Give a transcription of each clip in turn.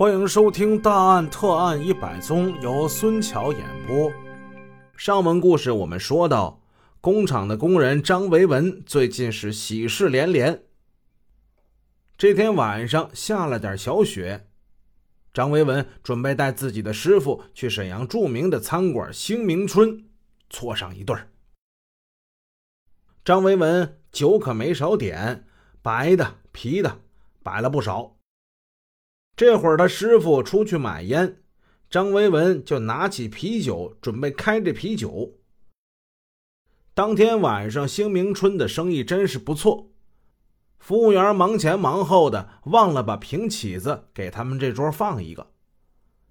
欢迎收听《大案特案一百宗》，由孙桥演播。上文故事我们说到，工厂的工人张维文最近是喜事连连。这天晚上下了点小雪，张维文准备带自己的师傅去沈阳著名的餐馆兴明春搓上一顿。张维文酒可没少点，白的、啤的，摆了不少。这会儿，他师傅出去买烟，张维文就拿起啤酒准备开这啤酒。当天晚上，兴明春的生意真是不错，服务员忙前忙后的，忘了把平起子给他们这桌放一个。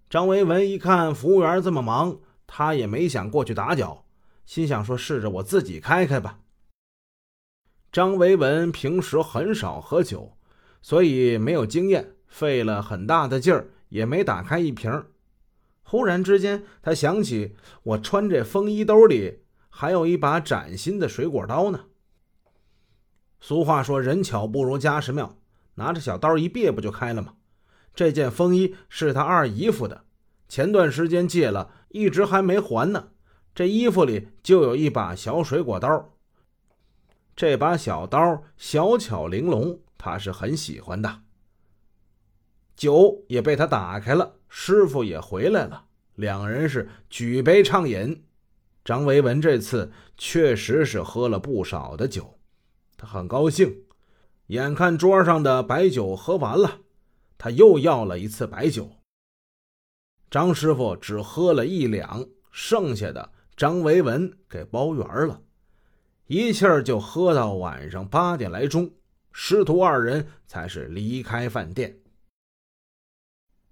张维文一看服务员这么忙，他也没想过去打搅，心想说：“试着我自己开开吧。”张维文平时很少喝酒，所以没有经验。费了很大的劲儿，也没打开一瓶。忽然之间，他想起我穿这风衣兜里还有一把崭新的水果刀呢。俗话说：“人巧不如家事妙。”拿着小刀一别，不就开了吗？这件风衣是他二姨夫的，前段时间借了，一直还没还呢。这衣服里就有一把小水果刀。这把小刀小巧玲珑，他是很喜欢的。酒也被他打开了，师傅也回来了，两人是举杯畅饮。张维文这次确实是喝了不少的酒，他很高兴。眼看桌上的白酒喝完了，他又要了一次白酒。张师傅只喝了一两，剩下的张维文给包圆了，一气儿就喝到晚上八点来钟，师徒二人才是离开饭店。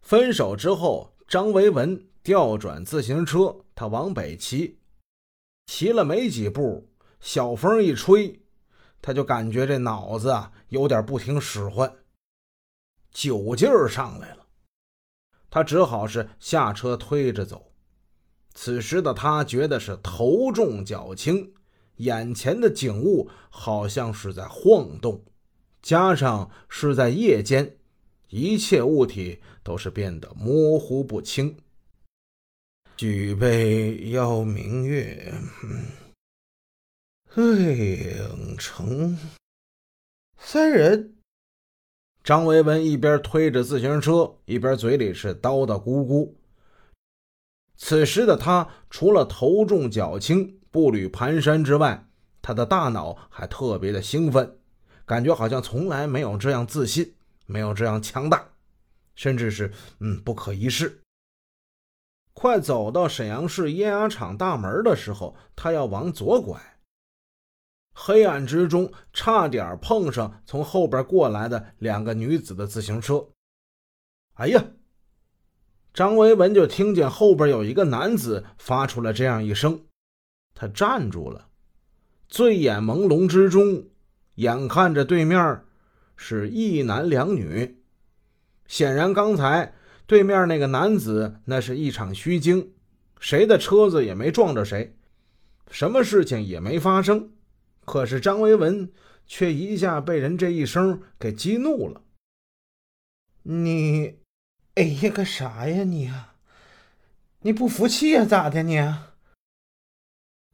分手之后，张维文调转自行车，他往北骑。骑了没几步，小风一吹，他就感觉这脑子啊有点不听使唤，酒劲儿上来了。他只好是下车推着走。此时的他觉得是头重脚轻，眼前的景物好像是在晃动，加上是在夜间。一切物体都是变得模糊不清。举杯邀明月，对影成三人。张维文一边推着自行车，一边嘴里是叨叨咕咕。此时的他，除了头重脚轻、步履蹒跚之外，他的大脑还特别的兴奋，感觉好像从来没有这样自信。没有这样强大，甚至是嗯不可一世。快走到沈阳市烟牙厂大门的时候，他要往左拐。黑暗之中，差点碰上从后边过来的两个女子的自行车。哎呀！张维文就听见后边有一个男子发出了这样一声，他站住了，醉眼朦胧之中，眼看着对面。是一男两女，显然刚才对面那个男子那是一场虚惊，谁的车子也没撞着谁，什么事情也没发生。可是张维文却一下被人这一声给激怒了。你，哎呀个啥呀你啊？你不服气呀？咋的你？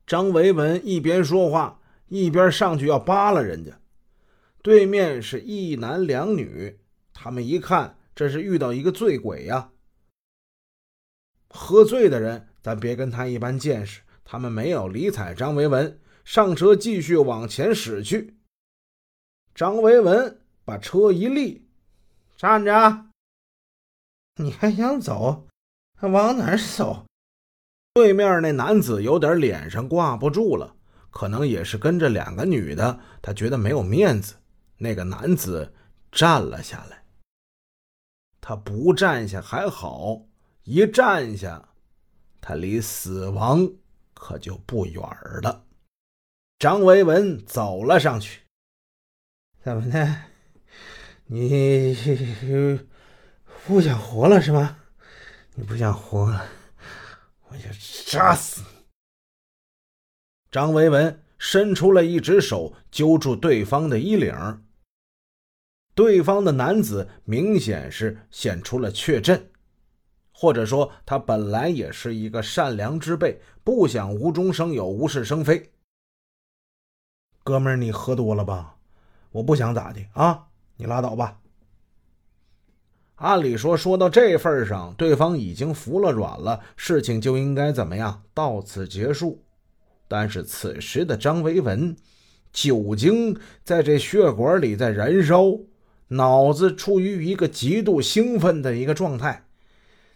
张维文一边说话一边上去要扒拉人家。对面是一男两女，他们一看，这是遇到一个醉鬼呀。喝醉的人，咱别跟他一般见识。他们没有理睬张维文，上车继续往前驶去。张维文把车一立，站着。你还想走？往哪儿走？对面那男子有点脸上挂不住了，可能也是跟着两个女的，他觉得没有面子。那个男子站了下来。他不站下还好，一站下，他离死亡可就不远了。张维文走了上去。怎么的？你不想活了是吗？你不想活了，我就杀死你。张维文伸出了一只手，揪住对方的衣领。对方的男子明显是显出了怯阵，或者说他本来也是一个善良之辈，不想无中生有、无事生非。哥们儿，你喝多了吧？我不想咋的啊，你拉倒吧。按理说，说到这份上，对方已经服了软了，事情就应该怎么样？到此结束。但是此时的张维文，酒精在这血管里在燃烧，脑子处于一个极度兴奋的一个状态，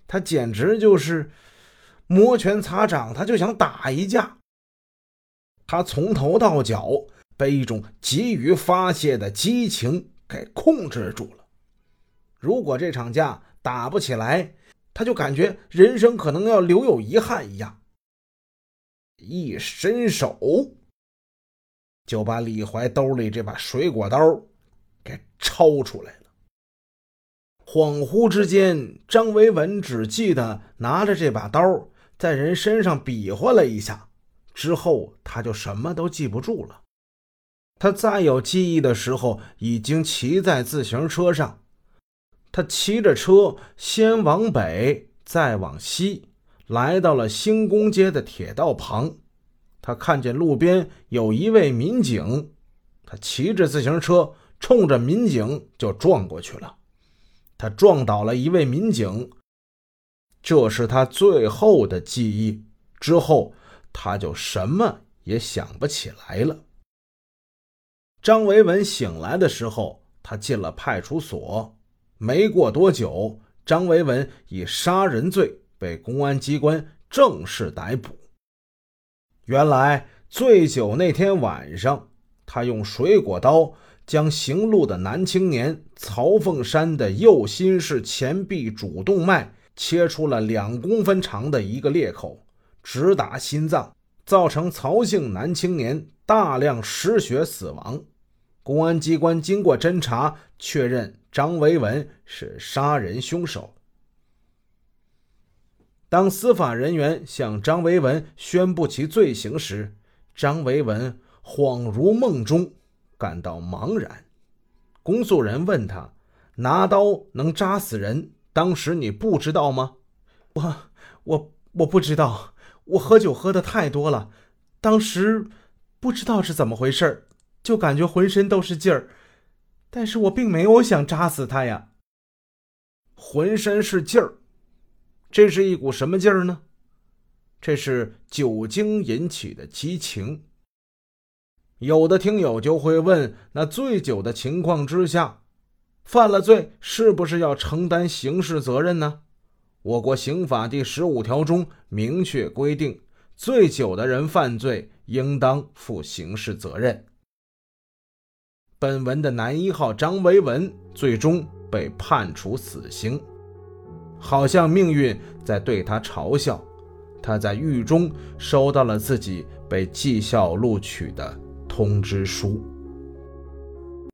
他简直就是摩拳擦掌，他就想打一架。他从头到脚。被一种急于发泄的激情给控制住了。如果这场架打不起来，他就感觉人生可能要留有遗憾一样。一伸手，就把李怀兜里这把水果刀给抄出来了。恍惚之间，张维文只记得拿着这把刀在人身上比划了一下，之后他就什么都记不住了。他再有记忆的时候，已经骑在自行车上。他骑着车，先往北，再往西，来到了兴工街的铁道旁。他看见路边有一位民警，他骑着自行车冲着民警就撞过去了。他撞倒了一位民警，这是他最后的记忆。之后他就什么也想不起来了。张维文醒来的时候，他进了派出所。没过多久，张维文以杀人罪被公安机关正式逮捕。原来醉酒那天晚上，他用水果刀将行路的男青年曹凤山的右心室前臂主动脉切出了两公分长的一个裂口，直达心脏，造成曹姓男青年大量失血死亡。公安机关经过侦查，确认张维文是杀人凶手。当司法人员向张维文宣布其罪行时，张维文恍如梦中，感到茫然。公诉人问他：“拿刀能扎死人，当时你不知道吗？”“我我我不知道，我喝酒喝的太多了，当时不知道是怎么回事就感觉浑身都是劲儿，但是我并没有想扎死他呀。浑身是劲儿，这是一股什么劲儿呢？这是酒精引起的激情。有的听友就会问：那醉酒的情况之下，犯了罪，是不是要承担刑事责任呢？我国刑法第十五条中明确规定，醉酒的人犯罪，应当负刑事责任。本文的男一号张维文最终被判处死刑，好像命运在对他嘲笑。他在狱中收到了自己被技校录取的通知书。